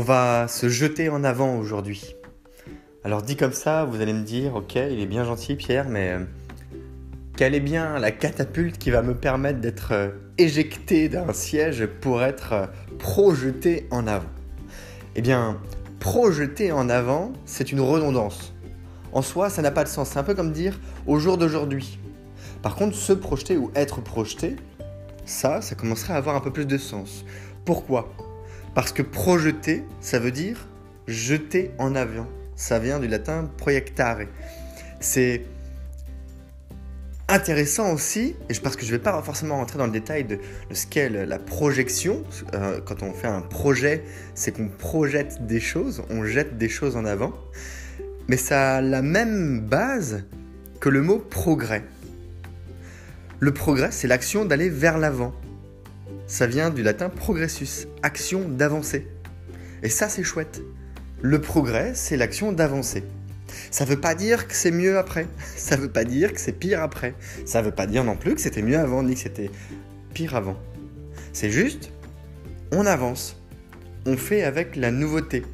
On va se jeter en avant aujourd'hui. Alors dit comme ça, vous allez me dire, ok, il est bien gentil Pierre, mais euh, quelle est bien la catapulte qui va me permettre d'être euh, éjecté d'un siège pour être euh, projeté en avant? Eh bien, projeté en avant, c'est une redondance. En soi, ça n'a pas de sens. C'est un peu comme dire au jour d'aujourd'hui. Par contre, se projeter ou être projeté, ça, ça commencerait à avoir un peu plus de sens. Pourquoi? Parce que projeter, ça veut dire jeter en avion. Ça vient du latin proiectare. C'est intéressant aussi, et parce que je ne vais pas forcément rentrer dans le détail de, ce qu'est la projection. Euh, quand on fait un projet, c'est qu'on projette des choses, on jette des choses en avant. Mais ça a la même base que le mot progrès. Le progrès, c'est l'action d'aller vers l'avant ça vient du latin progressus, action d'avancer. Et ça, c'est chouette. Le progrès, c'est l'action d'avancer. Ça veut pas dire que c'est mieux après. Ça veut pas dire que c'est pire après. Ça veut pas dire non plus que c'était mieux avant ni que c'était pire avant. C'est juste, on avance. On fait avec la nouveauté.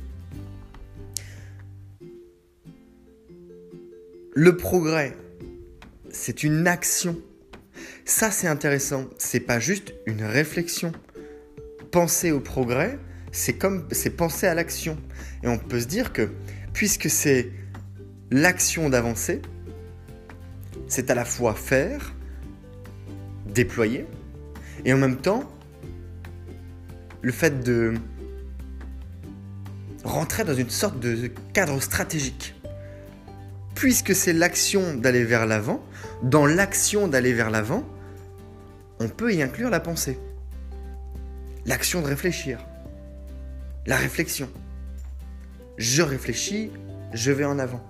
Le progrès, c'est une action ça, c'est intéressant. C'est pas juste une réflexion. Penser au progrès, c'est comme c'est penser à l'action. Et on peut se dire que puisque c'est l'action d'avancer, c'est à la fois faire, déployer, et en même temps, le fait de rentrer dans une sorte de cadre stratégique. Puisque c'est l'action d'aller vers l'avant, dans l'action d'aller vers l'avant, on peut y inclure la pensée, l'action de réfléchir, la réflexion. Je réfléchis, je vais en avant.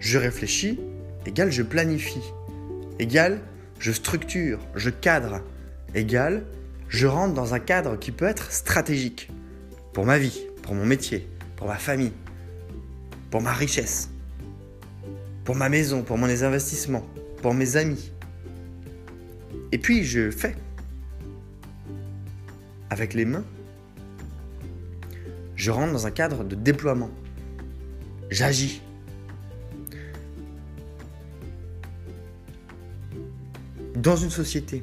Je réfléchis, égale je planifie, égale je structure, je cadre, égale je rentre dans un cadre qui peut être stratégique pour ma vie, pour mon métier, pour ma famille, pour ma richesse, pour ma maison, pour mon investissements, pour mes amis, et puis je fais. Avec les mains. Je rentre dans un cadre de déploiement. J'agis. Dans une société,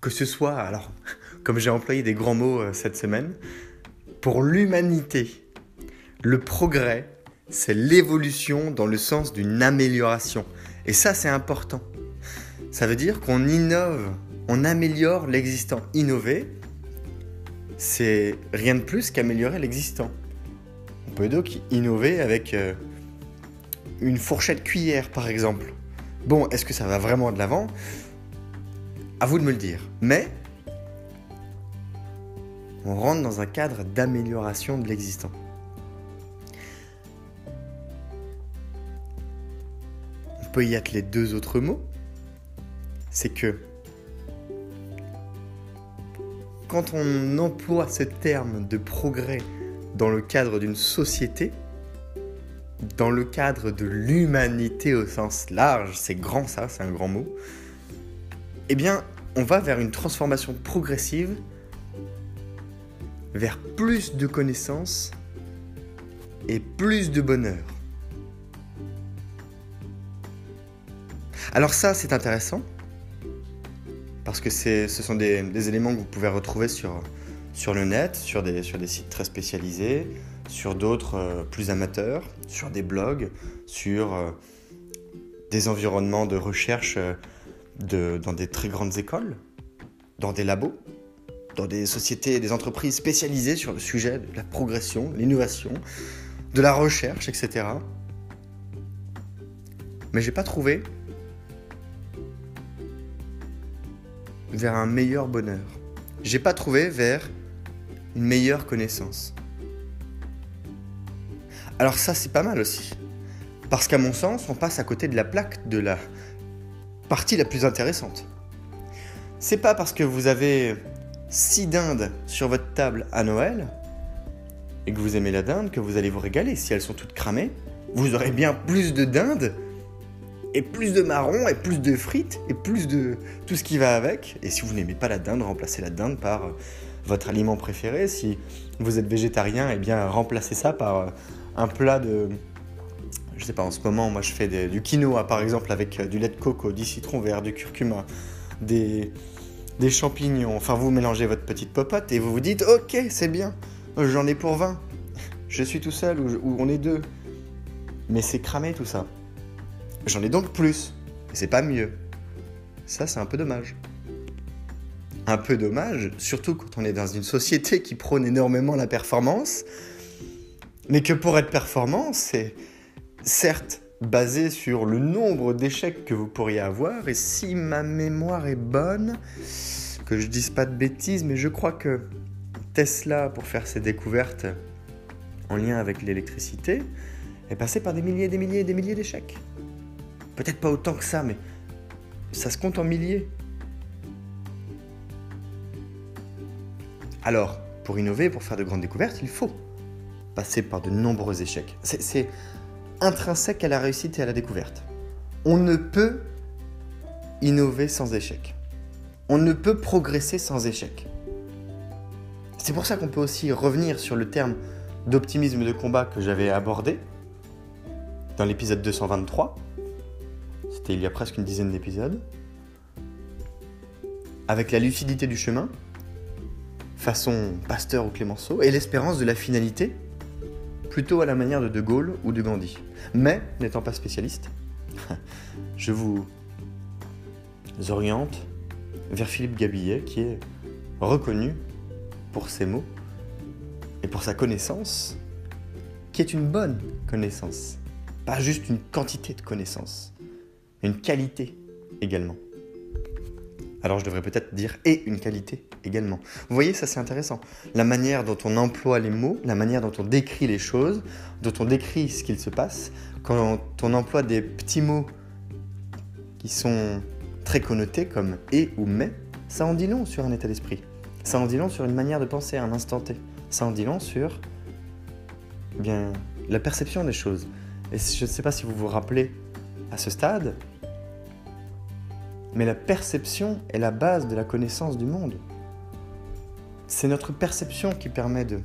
que ce soit, alors, comme j'ai employé des grands mots euh, cette semaine, pour l'humanité, le progrès, c'est l'évolution dans le sens d'une amélioration. Et ça, c'est important. Ça veut dire qu'on innove, on améliore l'existant. Innover, c'est rien de plus qu'améliorer l'existant. On peut donc innover avec euh, une fourchette cuillère, par exemple. Bon, est-ce que ça va vraiment de l'avant? À vous de me le dire. Mais on rentre dans un cadre d'amélioration de l'existant. On peut y atteler deux autres mots c'est que quand on emploie ce terme de progrès dans le cadre d'une société, dans le cadre de l'humanité au sens large, c'est grand ça, c'est un grand mot, eh bien, on va vers une transformation progressive, vers plus de connaissances et plus de bonheur. Alors ça, c'est intéressant, parce que ce sont des, éléments que vous pouvez retrouver sur, sur le net, sur des, sur des sites très spécialisés, sur d'autres euh, plus amateurs, sur des blogs, sur euh, des environnements de recherche euh, de, dans des très grandes écoles, dans des labos, dans des sociétés et des entreprises spécialisées sur le sujet de la progression, l'innovation, de la recherche, etc. Mais j'ai pas trouvé vers un meilleur bonheur. J'ai pas trouvé vers une meilleure connaissance. Alors ça c'est pas mal aussi. Parce qu'à mon sens, on passe à côté de la plaque de la partie la plus intéressante. C'est pas parce que vous avez 6 dindes sur votre table à Noël et que vous aimez la dinde que vous allez vous régaler. Si elles sont toutes cramées, vous aurez bien plus de dindes et plus de marrons et plus de frites et plus de tout ce qui va avec. Et si vous n'aimez pas la dinde, remplacez la dinde par euh, votre aliment préféré. Si vous êtes végétarien, eh bien remplacez ça par euh, un plat de je sais pas, en ce moment, moi je fais du quinoa par exemple avec euh, du lait de coco, du citron vert, du curcuma, des, des champignons. Enfin, vous mélangez votre petite popote et vous vous dites Ok, c'est bien, j'en ai pour 20. Je suis tout seul ou, on est deux. Mais c'est cramé tout ça. J'en ai donc plus. Et c'est pas mieux. Ça, c'est un peu dommage. Un peu dommage, surtout quand on est dans une société qui prône énormément la performance. Mais que pour être performant, c'est certes basé sur le nombre d'échecs que vous pourriez avoir, et si ma mémoire est bonne, que je dise pas de bêtises, mais je crois que Tesla, pour faire ses découvertes en lien avec l'électricité, est passé par des milliers et des milliers et des milliers d'échecs. Peut-être pas autant que ça, mais ça se compte en milliers. Alors, pour innover, pour faire de grandes découvertes, il faut passer par de nombreux échecs. C'est intrinsèque à la réussite et à la découverte. On ne peut innover sans échec. On ne peut progresser sans échec. C'est pour ça qu'on peut aussi revenir sur le terme d'optimisme de combat que j'avais abordé dans l'épisode 223. Il y a presque une dizaine d'épisodes. Avec la lucidité du chemin, façon Pasteur ou Clémenceau, et l'espérance de la finalité, plutôt à la manière de De Gaulle ou de Gandhi. Mais, n'étant pas spécialiste, je vous oriente vers Philippe Gabillet, qui est reconnu pour ses mots et pour sa connaissance, qui est une bonne connaissance, pas juste une quantité de connaissance, une qualité également. Alors je devrais peut-être dire et une qualité également. Vous voyez, ça c'est intéressant. La manière dont on emploie les mots, la manière dont on décrit les choses, dont on décrit ce qu'il se passe, quand on emploie des petits mots qui sont très connotés comme et ou mais, ça en dit long sur un état d'esprit. Ça en dit long sur une manière de penser à un instant T. Ça en dit long sur eh bien, la perception des choses. Et je ne sais pas si vous vous rappelez à ce stade, mais la perception est la base de la connaissance du monde. C'est notre perception qui permet de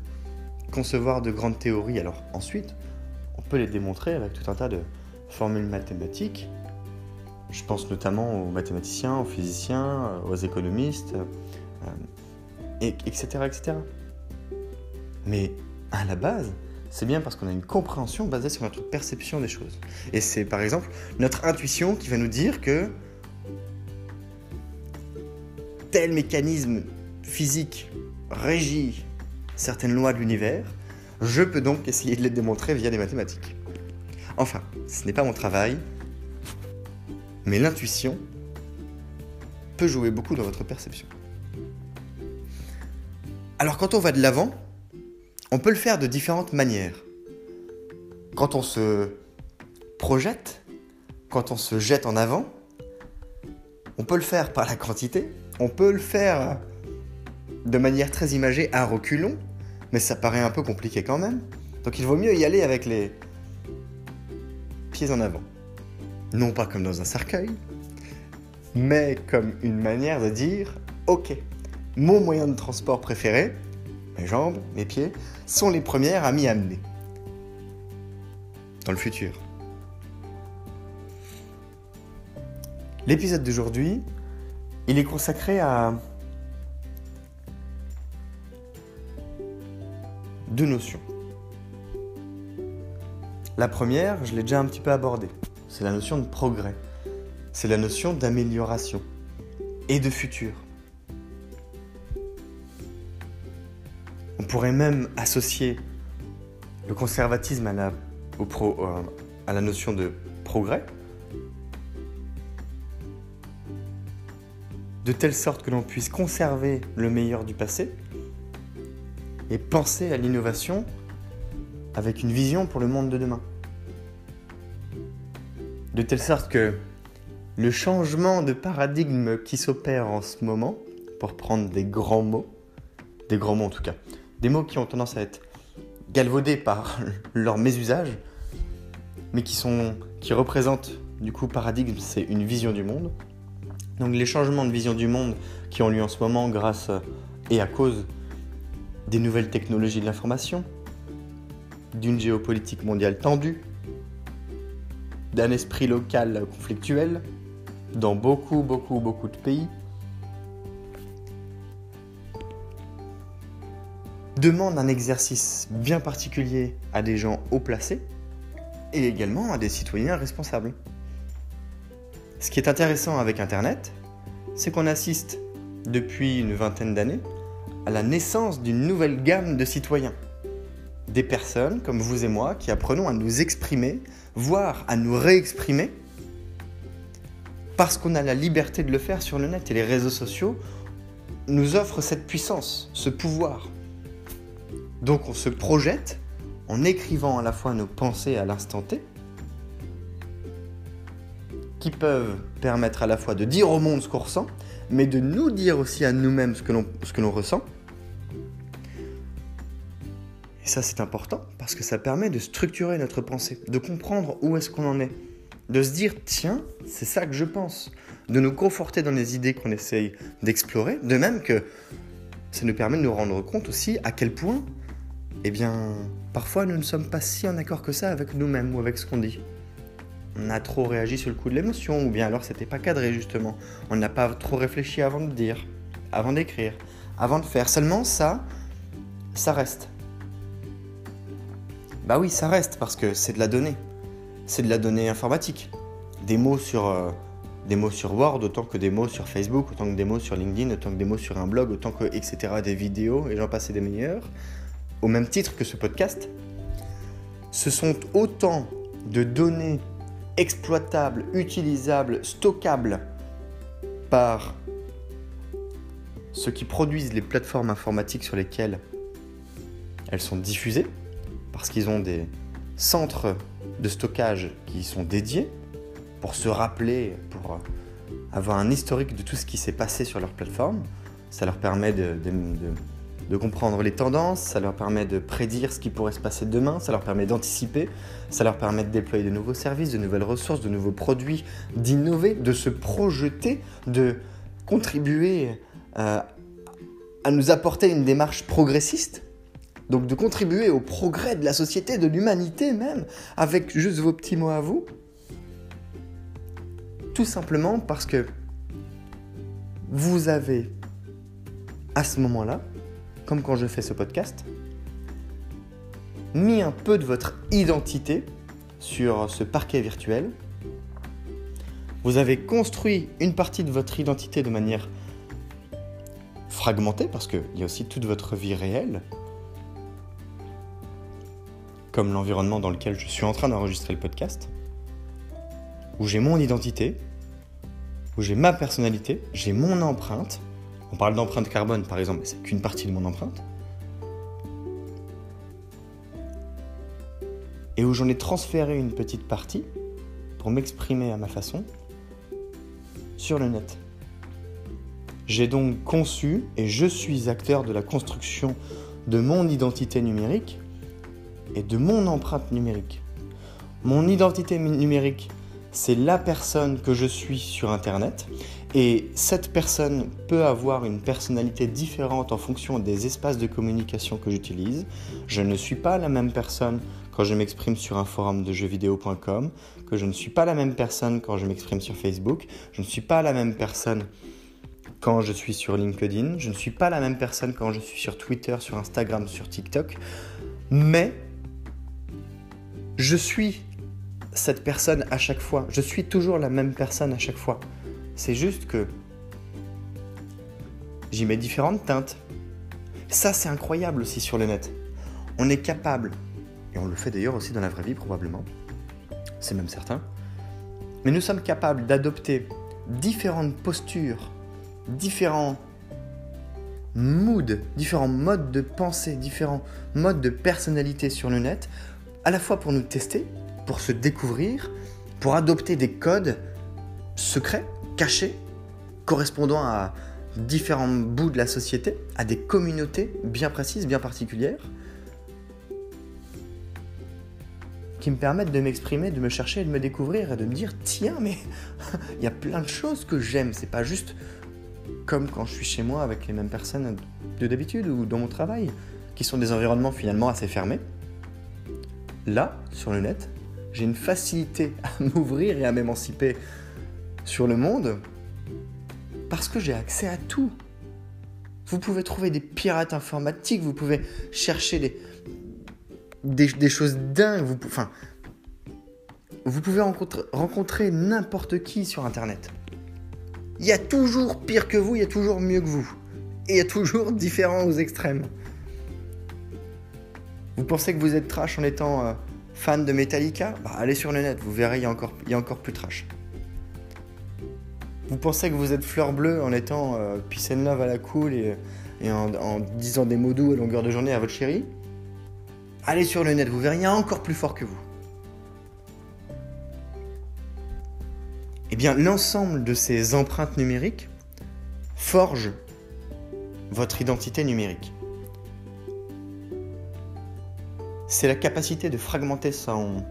concevoir de grandes théories. Alors ensuite, on peut les démontrer avec tout un tas de formules mathématiques. Je pense notamment aux mathématiciens, aux physiciens, aux économistes, euh, etc., etc. Mais à la base, c'est bien parce qu'on a une compréhension basée sur notre perception des choses. Et c'est par exemple notre intuition qui va nous dire que tel mécanisme physique régit certaines lois de l'univers, je peux donc essayer de les démontrer via des mathématiques. Enfin, ce n'est pas mon travail, mais l'intuition peut jouer beaucoup dans votre perception. Alors quand on va de l'avant, on peut le faire de différentes manières. Quand on se projette, quand on se jette en avant, on peut le faire par la quantité, on peut le faire de manière très imagée à reculons, mais ça paraît un peu compliqué quand même. Donc il vaut mieux y aller avec les pieds en avant. Non pas comme dans un cercueil, mais comme une manière de dire, ok, mon moyen de transport préféré, mes jambes, mes pieds, sont les premières à m'y amener. Dans le futur. L'épisode d'aujourd'hui, il est consacré à deux notions. La première, je l'ai déjà un petit peu abordée, c'est la notion de progrès, c'est la notion d'amélioration et de futur. On pourrait même associer le conservatisme à la, euh, notion de progrès, de telle sorte que l'on puisse conserver le meilleur du passé et penser à l'innovation avec une vision pour le monde de demain. De telle sorte que le changement de paradigme qui s'opère en ce moment, pour prendre des grands mots, des grands mots en tout cas, des mots qui ont tendance à être galvaudés par leur mésusage, mais qui, sont, qui représentent du coup paradigme, c'est une vision du monde. Donc les changements de vision du monde qui ont lieu en ce moment grâce et à cause des nouvelles technologies de l'information, d'une géopolitique mondiale tendue, d'un esprit local conflictuel dans beaucoup, beaucoup, beaucoup de pays, demande un exercice bien particulier à des gens haut placés et également à des citoyens responsables. Ce qui est intéressant avec Internet, c'est qu'on assiste depuis une vingtaine d'années à la naissance d'une nouvelle gamme de citoyens. Des personnes comme vous et moi qui apprenons à nous exprimer, voire à nous réexprimer, parce qu'on a la liberté de le faire sur le net et les réseaux sociaux nous offrent cette puissance, ce pouvoir. Donc on se projette en écrivant à la fois nos pensées à l'instant T, qui peuvent permettre à la fois de dire au monde ce qu'on ressent, mais de nous dire aussi à nous-mêmes ce que l'on ressent, et ça, c'est important parce que ça permet de structurer notre pensée, de comprendre où est-ce qu'on en est, de se dire, tiens, c'est ça que je pense, de nous conforter dans les idées qu'on essaye d'explorer, de même que ça nous permet de nous rendre compte aussi à quel point, eh bien, parfois nous ne sommes pas si en accord que ça avec nous-mêmes ou avec ce qu'on dit. On a trop réagi sur le coup de l'émotion, ou bien alors c'était pas cadré justement. On n'a pas trop réfléchi avant de dire, avant d'écrire, avant de faire. Seulement ça, ça reste. Bah oui, ça reste parce que c'est de la donnée. C'est de la donnée informatique. Des mots sur euh, Word autant que des mots sur Facebook, autant que des mots sur LinkedIn, autant que des mots sur un blog, autant que etc. des vidéos et j'en passe des meilleurs. Au même titre que ce podcast, ce sont autant de données exploitables, utilisables, stockables par ceux qui produisent les plateformes informatiques sur lesquelles elles sont diffusées, parce qu'ils ont des centres de stockage qui sont dédiés pour se rappeler, pour avoir un historique de tout ce qui s'est passé sur leur plateforme. Ça leur permet de, de, comprendre les tendances, ça leur permet de prédire ce qui pourrait se passer demain, ça leur permet d'anticiper, ça leur permet de déployer de nouveaux services, de nouvelles ressources, de nouveaux produits, d'innover, de se projeter, de contribuer euh, à nous apporter une démarche progressiste donc de contribuer au progrès de la société, de l'humanité même, avec juste vos petits mots à vous. Tout simplement parce que vous avez, à ce moment-là, comme quand je fais ce podcast, mis un peu de votre identité sur ce parquet virtuel. Vous avez construit une partie de votre identité de manière fragmentée, parce qu'il y a aussi toute votre vie réelle, comme l'environnement dans lequel je suis en train d'enregistrer le podcast, où j'ai mon identité, où j'ai ma personnalité, j'ai mon empreinte. On parle d'empreinte carbone par exemple, mais c'est qu'une partie de mon empreinte. Et où j'en ai transféré une petite partie pour m'exprimer à ma façon sur le net. J'ai donc conçu et je suis acteur de la construction de mon identité numérique et de mon empreinte numérique. Mon identité numérique, c'est la personne que je suis sur Internet. Et cette personne peut avoir une personnalité différente en fonction des espaces de communication que j'utilise. Je ne suis pas la même personne quand je m'exprime sur un forum de jeuxvideo.com, que je ne suis pas la même personne quand je m'exprime sur Facebook, je ne suis pas la même personne quand je suis sur LinkedIn, je ne suis pas la même personne quand je suis sur Twitter, sur Instagram, sur TikTok, mais je suis cette personne à chaque fois, je suis toujours la même personne à chaque fois. C'est juste que j'y mets différentes teintes. Ça, c'est incroyable aussi sur le net. On est capable, et on le fait d'ailleurs aussi dans la vraie vie probablement, c'est même certain, mais nous sommes capables d'adopter différentes postures, différents moods, différents modes de pensée, différents modes de personnalité sur le net, à la fois pour nous tester, pour se découvrir, pour adopter des codes secrets cachés, correspondant à différents bouts de la société, à des communautés bien précises, bien particulières, qui me permettent de m'exprimer, de me chercher, de me découvrir et de me dire tiens, mais il y a plein de choses que j'aime. C'est pas juste comme quand je suis chez moi avec les mêmes personnes de d'habitude ou dans mon travail, qui sont des environnements finalement assez fermés. Là, sur le net, j'ai une facilité à m'ouvrir et à m'émanciper sur le monde parce que j'ai accès à tout. Vous pouvez trouver des pirates informatiques, vous pouvez chercher des, choses dingues, vous, enfin, vous pouvez rencontrer, n'importe qui sur Internet. Il y a toujours pire que vous, il y a toujours mieux que vous. Et il y a toujours différents aux extrêmes. Vous pensez que vous êtes trash en étant euh, fan de Metallica? Bah, Allez sur le net, vous verrez, il y il y a encore plus trash. Vous pensez que vous êtes fleur bleue en étant euh, peace love à la cool et, en, disant des mots doux à longueur de journée à votre chérie Allez sur le net, vous verrez, encore plus fort que vous. Eh bien, l'ensemble de ces empreintes numériques forge votre identité numérique. C'est la capacité de fragmenter son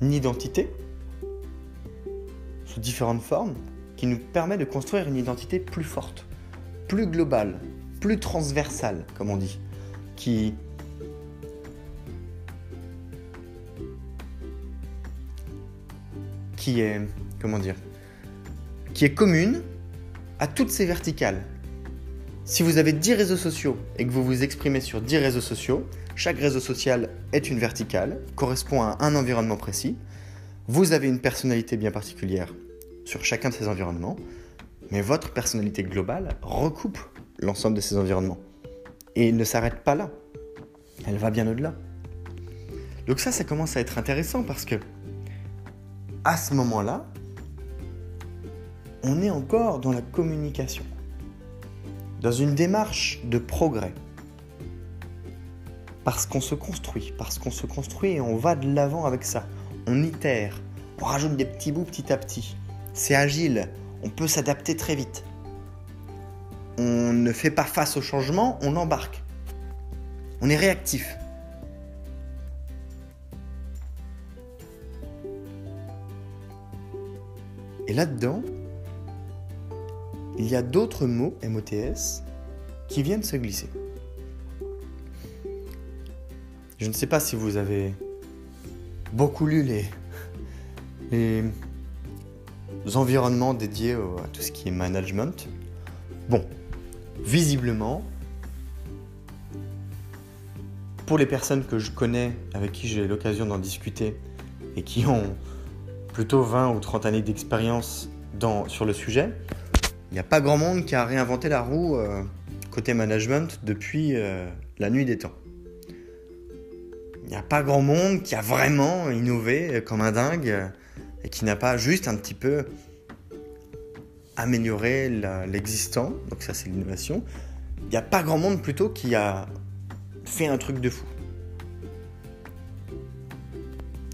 identité différentes formes qui nous permet de construire une identité plus forte, plus globale, plus transversale, comme on dit, qui qui est comment dire qui est commune à toutes ces verticales. Si vous avez 10 réseaux sociaux et que vous vous exprimez sur 10 réseaux sociaux, chaque réseau social est une verticale, correspond à un environnement précis. Vous avez une personnalité bien particulière sur chacun de ces environnements, mais votre personnalité globale recoupe l'ensemble de ces environnements. Et ne s'arrête pas là. Elle va bien au-delà. Donc ça, ça commence à être intéressant parce que à ce moment-là, on est encore dans la communication, dans une démarche de progrès. Parce qu'on se construit, parce qu'on se construit et on va de l'avant avec ça. On itère, on rajoute des petits bouts petit à petit. C'est agile, on peut s'adapter très vite. On ne fait pas face au changement, on embarque. On est réactif. Et là-dedans, il y a d'autres mots MOTS qui viennent se glisser. Je ne sais pas si vous avez beaucoup lu les, les environnements dédiés à tout ce qui est management. Bon, visiblement, pour les personnes que je connais, avec qui j'ai l'occasion d'en discuter et qui ont plutôt 20 ou 30 années d'expérience sur le sujet, il n'y a pas grand monde qui a réinventé la roue euh, côté management depuis euh, la nuit des temps. Il n'y a pas grand monde qui a vraiment innové comme un dingue euh, et qui n'a pas juste un petit peu amélioré l'existant, donc ça c'est l'innovation. Il n'y a pas grand monde plutôt qui a fait un truc de fou.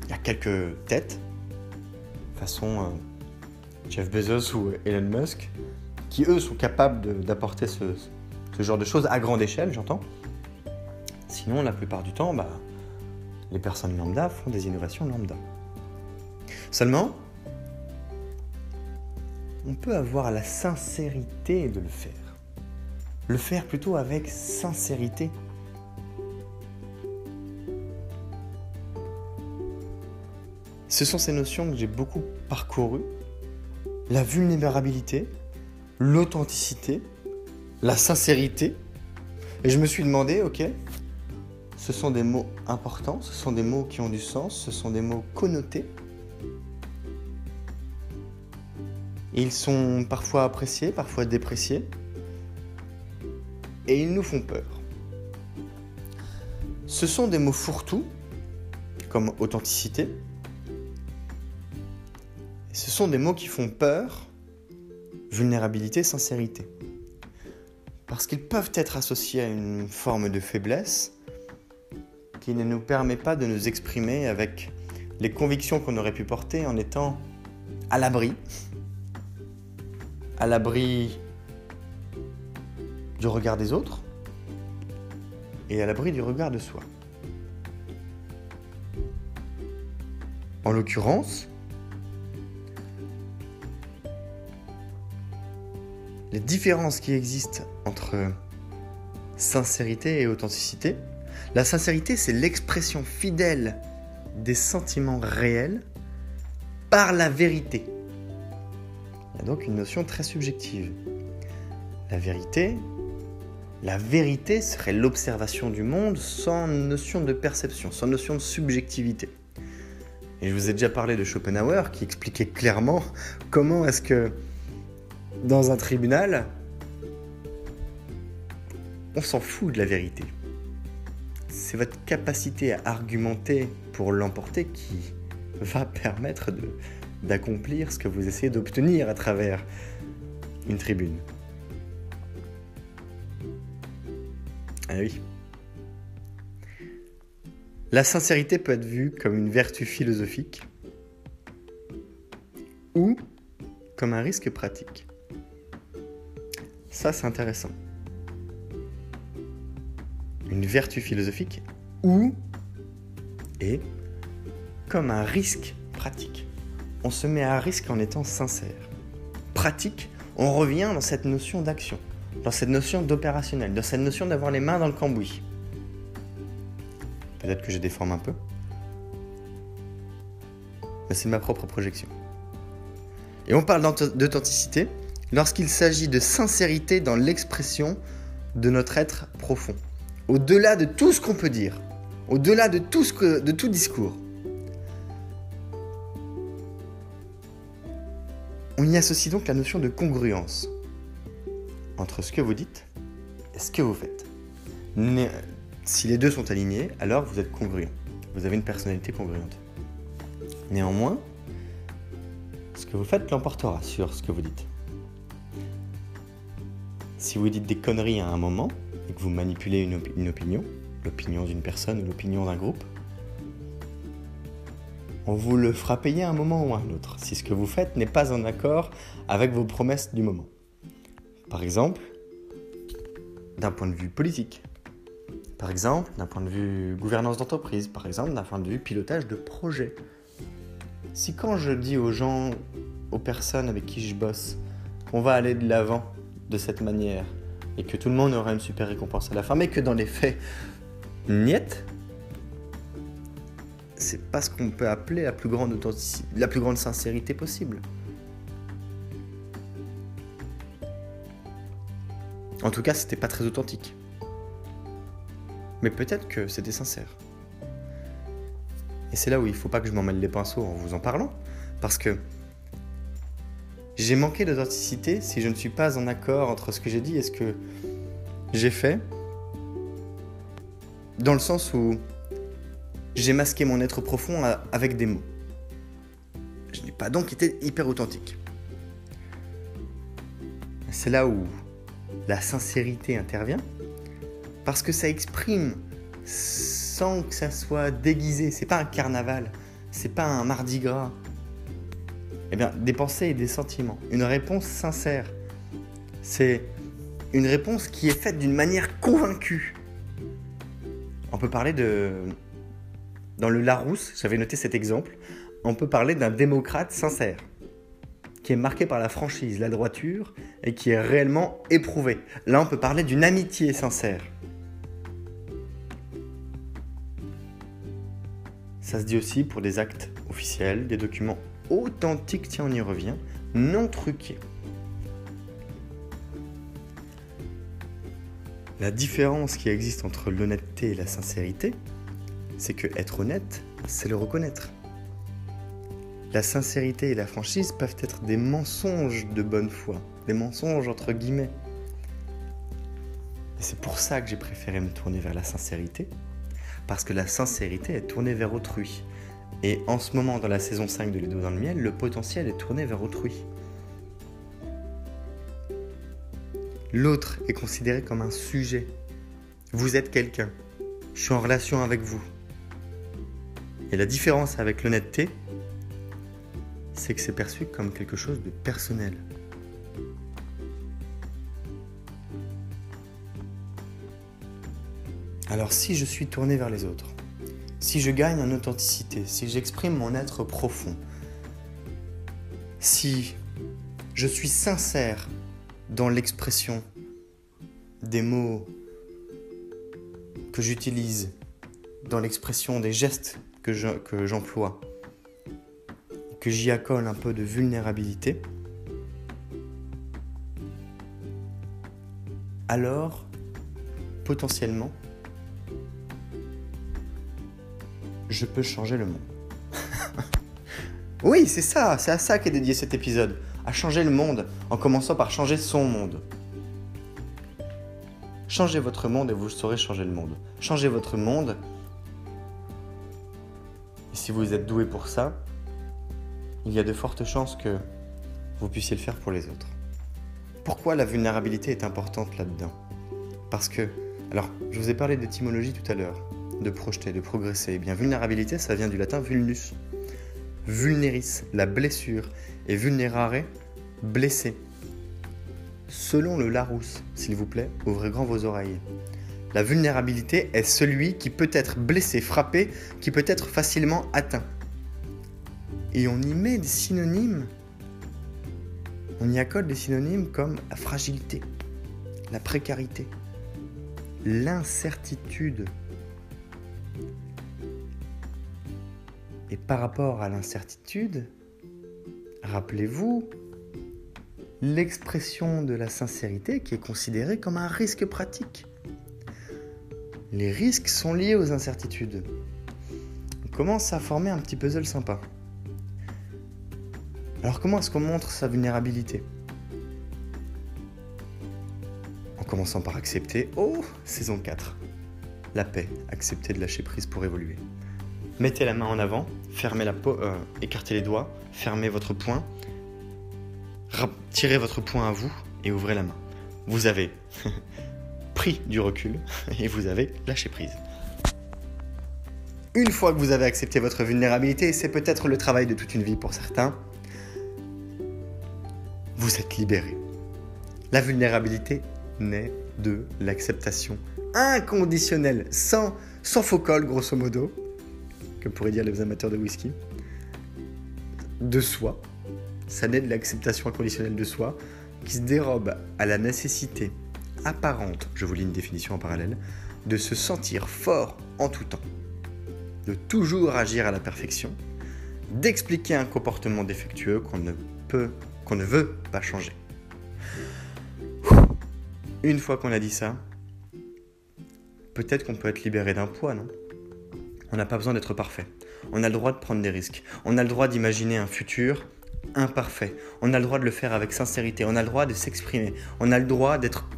Il y a quelques têtes, façon euh, Jeff Bezos ou Elon Musk, qui eux sont capables d'apporter ce, genre de choses à grande échelle, j'entends. Sinon, la plupart du temps, bah, les personnes lambda font des innovations lambda. Seulement, on peut avoir la sincérité de le faire. Le faire plutôt avec sincérité. Ce sont ces notions que j'ai beaucoup parcourues. La vulnérabilité, l'authenticité, la sincérité. Et je me suis demandé, ok, ce sont des mots importants, ce sont des mots qui ont du sens, ce sont des mots connotés. Ils sont parfois appréciés, parfois dépréciés. Et ils nous font peur. Ce sont des mots fourre-tout, comme authenticité. ce sont des mots qui font peur, vulnérabilité, sincérité. Parce qu'ils peuvent être associés à une forme de faiblesse qui ne nous permet pas de nous exprimer avec les convictions qu'on aurait pu porter en étant à l'abri à l'abri du regard des autres et à l'abri du regard de soi. En l'occurrence, les différences qui existent entre sincérité et authenticité. La sincérité, c'est l'expression fidèle des sentiments réels par la vérité. Donc une notion très subjective. La vérité, la vérité serait l'observation du monde sans notion de perception, sans notion de subjectivité. Et je vous ai déjà parlé de Schopenhauer qui expliquait clairement comment est-ce que dans un tribunal, on s'en fout de la vérité. C'est votre capacité à argumenter pour l'emporter qui va permettre de, d'accomplir ce que vous essayez d'obtenir à travers une tribune. Ah oui. La sincérité peut être vue comme une vertu philosophique ou comme un risque pratique. Ça, c'est intéressant. Une vertu philosophique ou et comme un risque on se met à risque en étant sincère. Pratique, on revient dans cette notion d'action, dans cette notion d'opérationnel, dans cette notion d'avoir les mains dans le cambouis. Peut-être que je déforme un peu, mais c'est ma propre projection. Et on parle d'authenticité lorsqu'il s'agit de sincérité dans l'expression de notre être profond. Au-delà de tout ce qu'on peut dire, au-delà de, tout discours. On y associe donc la notion de congruence entre ce que vous dites et ce que vous faites. Si les deux sont alignés, alors vous êtes congruent. Vous avez une personnalité congruente. Néanmoins, ce que vous faites l'emportera sur ce que vous dites. Si vous dites des conneries à un moment et que vous manipulez une, une opinion, l'opinion d'une personne ou l'opinion d'un groupe, on vous le fera payer un moment ou un autre, si ce que vous faites n'est pas en accord avec vos promesses du moment. Par exemple, d'un point de vue politique. Par exemple, d'un point de vue gouvernance d'entreprise. Par exemple, d'un point de vue pilotage de projet. Si quand je dis aux gens, aux personnes avec qui je bosse, qu'on va aller de l'avant de cette manière, et que tout le monde aura une super récompense à la fin, mais que dans les faits, niet, c'est pas ce qu'on peut appeler la plus grande la plus grande sincérité possible. En tout cas, c'était pas très authentique. Mais peut-être que c'était sincère. Et c'est là où il faut pas que je m'en mêle les pinceaux en vous en parlant. Parce que j'ai manqué d'authenticité si je ne suis pas en accord entre ce que j'ai dit et ce que j'ai fait. Dans le sens où j'ai masqué mon être profond avec des mots. Je n'ai pas donc été hyper authentique. C'est là où la sincérité intervient, parce que ça exprime sans que ça soit déguisé. C'est pas un carnaval, c'est pas un mardi gras. Eh bien, des pensées et des sentiments. Une réponse sincère. C'est une réponse qui est faite d'une manière convaincue. On peut parler de dans le Larousse, j'avais noté cet exemple, on peut parler d'un démocrate sincère, qui est marqué par la franchise, la droiture, et qui est réellement éprouvé. Là, on peut parler d'une amitié sincère. Ça se dit aussi pour des actes officiels, des documents authentiques, tiens on y revient, non truqués. La différence qui existe entre l'honnêteté et la sincérité, c'est que être honnête, c'est le reconnaître. La sincérité et la franchise peuvent être des mensonges de bonne foi, des mensonges entre guillemets. Et c'est pour ça que j'ai préféré me tourner vers la sincérité, parce que la sincérité est tournée vers autrui. Et en ce moment, dans la saison 5 de Les Dos dans le Miel, le potentiel est tourné vers autrui. L'autre est considéré comme un sujet. Vous êtes quelqu'un. Je suis en relation avec vous. Et la différence avec l'honnêteté, c'est que c'est perçu comme quelque chose de personnel. Alors si je suis tourné vers les autres, si je gagne en authenticité, si j'exprime mon être profond, si je suis sincère dans l'expression des mots que j'utilise, dans l'expression des gestes que j'emploie, que j'y accole un peu de vulnérabilité, alors potentiellement je peux changer le monde. oui, c'est ça, c'est à ça qu'est dédié cet épisode, à changer le monde, en commençant par changer son monde. Changez votre monde et vous saurez changer le monde. Changez votre monde. Et si vous êtes doué pour ça, il y a de fortes chances que vous puissiez le faire pour les autres. Pourquoi la vulnérabilité est importante là-dedans? Parce que, alors, je vous ai parlé d'étymologie tout à l'heure, de projeter, de progresser. Eh bien, vulnérabilité, ça vient du latin vulnus. Vulneris, la blessure, et vulnerare, blessé. Selon le Larousse, s'il vous plaît, ouvrez grand vos oreilles. La vulnérabilité est celui qui peut être blessé, frappé, qui peut être facilement atteint et on y met des synonymes. On y accorde des synonymes comme la fragilité, la précarité, l'incertitude. Et par rapport à l'incertitude, rappelez-vous l'expression de la sincérité qui est considérée comme un risque pratique. Les risques sont liés aux incertitudes. On commence à former un petit puzzle sympa. Alors comment est-ce qu'on montre sa vulnérabilité? En commençant par accepter, oh, saison 4, la paix, accepter de lâcher prise pour évoluer. Mettez la main en avant, fermez la peau, euh, écartez les doigts, fermez votre poing, tirez votre poing à vous et ouvrez la main. Vous avez du recul et vous avez lâché prise. Une fois que vous avez accepté votre vulnérabilité, c'est peut-être le travail de toute une vie pour certains, vous êtes libéré. La vulnérabilité naît de l'acceptation inconditionnelle, sans, sans faux col, grosso modo, que pourraient dire les amateurs de whisky, de soi. Ça naît de l'acceptation inconditionnelle de soi, qui se dérobe à la nécessité apparente, je vous lis une définition en parallèle, de se sentir fort en tout temps, de toujours agir à la perfection, d'expliquer un comportement défectueux qu'on ne peut qu'on ne veut pas changer. Une fois qu'on a dit ça, peut-être qu'on peut être libéré d'un poids, non? On n'a pas besoin d'être parfait. On a le droit de prendre des risques. On a le droit d'imaginer un futur imparfait. On a le droit de le faire avec sincérité. On a le droit de s'exprimer. On a le droit d'être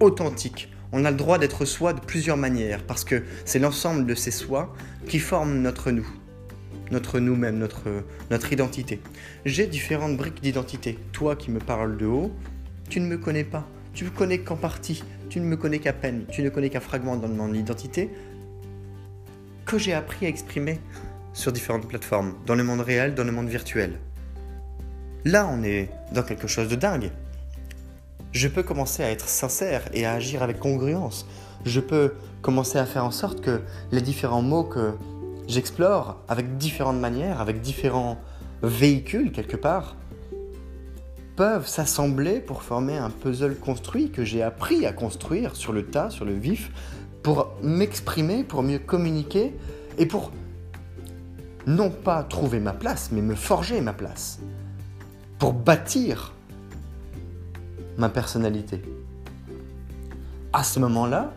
authentique. On a le droit d'être soi de plusieurs manières parce que c'est l'ensemble de ces soi qui forment notre nous notre nous-mêmes, notre, notre identité. J'ai différentes briques d'identité. Toi qui me parles de haut, tu ne me connais pas. Tu me connais qu'en partie. Tu ne me connais qu'à peine. Tu ne connais qu'un fragment de mon identité que j'ai appris à exprimer sur différentes plateformes, dans le monde réel, dans le monde virtuel. Là, on est dans quelque chose de dingue. Je peux commencer à être sincère et à agir avec congruence. Je peux commencer à faire en sorte que les différents mots que j'explore avec différentes manières, avec différents véhicules quelque part, peuvent s'assembler pour former un puzzle construit que j'ai appris à construire sur le tas, sur le vif, pour m'exprimer, pour mieux communiquer et pour non pas trouver ma place, mais me forger ma place, pour bâtir ma personnalité. À ce moment-là,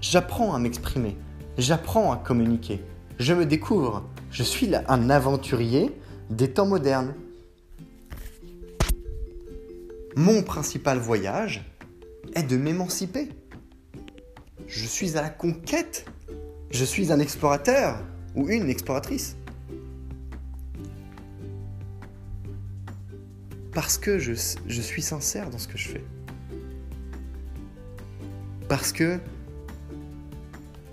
j'apprends à m'exprimer, j'apprends à communiquer, je me découvre, je suis un aventurier des temps modernes. Mon principal voyage est de m'émanciper. Je suis à la conquête. Je suis un explorateur ou une exploratrice. Parce que je, je, suis sincère dans ce que je fais. Parce que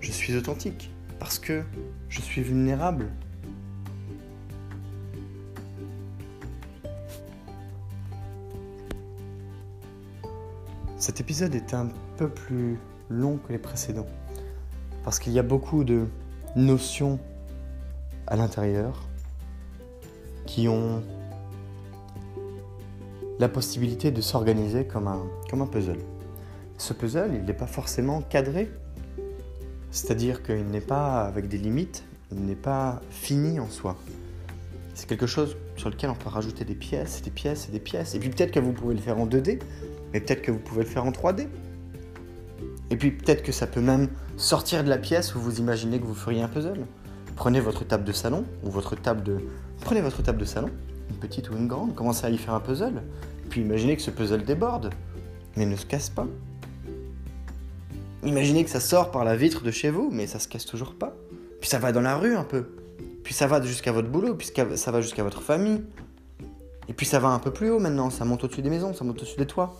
je suis authentique. Parce que je suis vulnérable. Cet épisode est un peu plus long que les précédents, parce qu'il y a beaucoup de notions à l'intérieur qui ont la possibilité de s'organiser comme un, comme un puzzle. Ce puzzle, il n'est pas forcément cadré, c'est-à-dire qu'il n'est pas avec des limites, il n'est pas fini en soi. C'est quelque chose sur lequel on peut rajouter des pièces, des pièces et des pièces. Et puis peut-être que vous pouvez le faire en 2D, mais peut-être que vous pouvez le faire en 3D. Et puis peut-être que ça peut même sortir de la pièce où vous imaginez que vous feriez un puzzle. Prenez votre table de salon ou votre table de prenez votre table de salon, une petite ou une grande, commencez à y faire un puzzle. Puis imaginez que ce puzzle déborde, mais ne se casse pas. Imaginez que ça sort par la vitre de chez vous, mais ça se casse toujours pas. Puis ça va dans la rue un peu. Puis ça va jusqu'à votre boulot, puis ça va jusqu'à votre famille. Et puis ça va un peu plus haut maintenant, ça monte au-dessus des maisons, ça monte au-dessus des toits.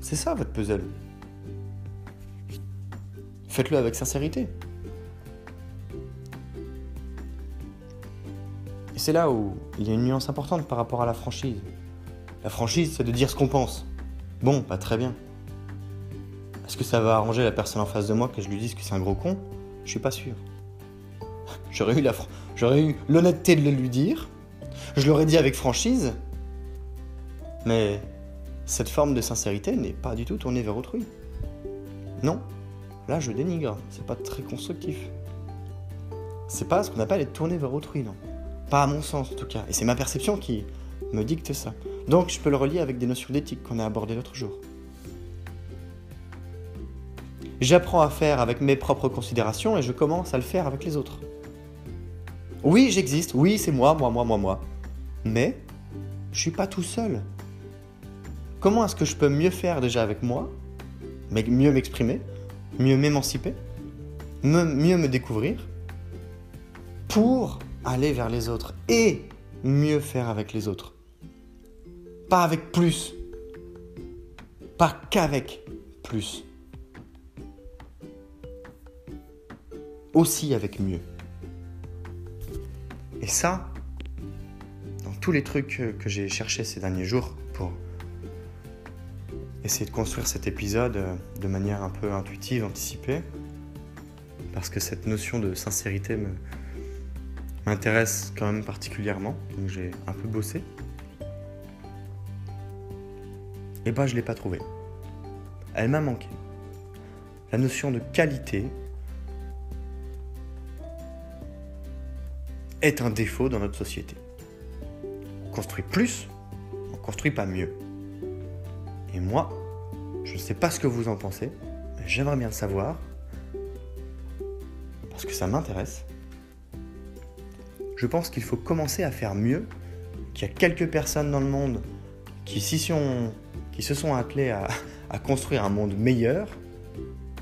C'est ça votre puzzle. Faites-le avec sincérité. C'est là où il y a une nuance importante par rapport à la franchise. La franchise, c'est de dire ce qu'on pense. Bon, pas très bien. Est-ce que ça va arranger la personne en face de moi que je lui dise que c'est un gros con? Je suis pas sûr. J'aurais eu, J'aurais eu l'honnêteté de le lui dire. Je l'aurais dit avec franchise. Mais cette forme de sincérité n'est pas du tout tournée vers autrui. Non, là je dénigre, c'est pas très constructif. C'est pas ce qu'on appelle être tourné vers autrui, non. Pas à mon sens en tout cas, et c'est ma perception qui me dicte ça. Donc je peux le relier avec des notions d'éthique qu'on a abordées l'autre jour. J'apprends à faire avec mes propres considérations et je commence à le faire avec les autres. Oui, j'existe, oui, c'est moi, moi, moi, moi, moi. Mais je suis pas tout seul. Comment est-ce que je peux mieux faire déjà avec moi, mieux m'exprimer, mieux m'émanciper, mieux me découvrir, pour aller vers les autres et mieux faire avec les autres. Pas avec plus, pas qu'avec plus. Aussi avec mieux. Et ça, dans tous les trucs que j'ai cherchés ces derniers jours pour essayer de construire cet épisode euh, de manière un peu intuitive, anticipée, parce que cette notion de sincérité m'intéresse quand même particulièrement, donc j'ai un peu bossé. Et ben je l'ai pas trouvée. Elle m'a manqué. La notion de qualité est un défaut dans notre société. On construit plus, on construit pas mieux. Et moi, je ne sais pas ce que vous en pensez, mais j'aimerais bien le savoir, parce que ça m'intéresse. Je pense qu'il faut commencer à faire mieux, qu'il y a quelques personnes dans le monde qui, sont, qui se sont attelées à, construire un monde meilleur,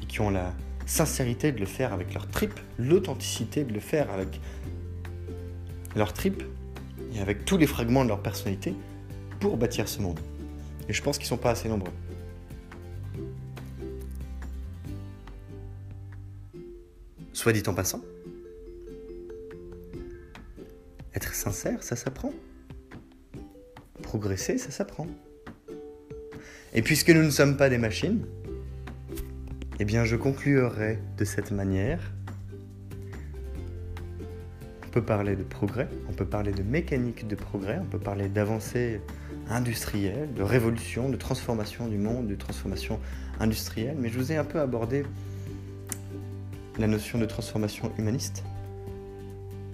et qui ont la sincérité de le faire avec leur trip, l'authenticité de le faire avec leur trip et avec tous les fragments de leur personnalité pour bâtir ce monde. Et je pense qu'ils ne sont pas assez nombreux. Soit dit en passant, sincère, ça s'apprend. Progresser, ça s'apprend. Et puisque nous ne sommes pas des machines, eh bien je conclurai de cette manière peut parler de progrès, on peut parler de mécanique de progrès, on peut parler d'avancée industrielle, de révolution, de transformation du monde, de transformation industrielle, mais je vous ai un peu abordé la notion de transformation humaniste.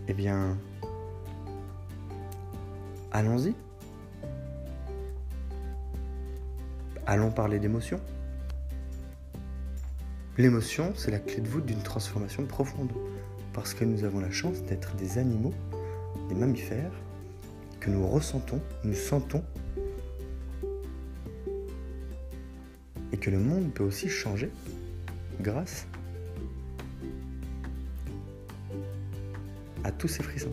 Eh bien, allons-y. Allons parler d'émotion. L'émotion, c'est la clé de voûte d'une transformation profonde, parce que nous avons la chance d'être des animaux, des mammifères, que nous ressentons, nous sentons, et que le monde peut aussi changer grâce à tous ces frissons.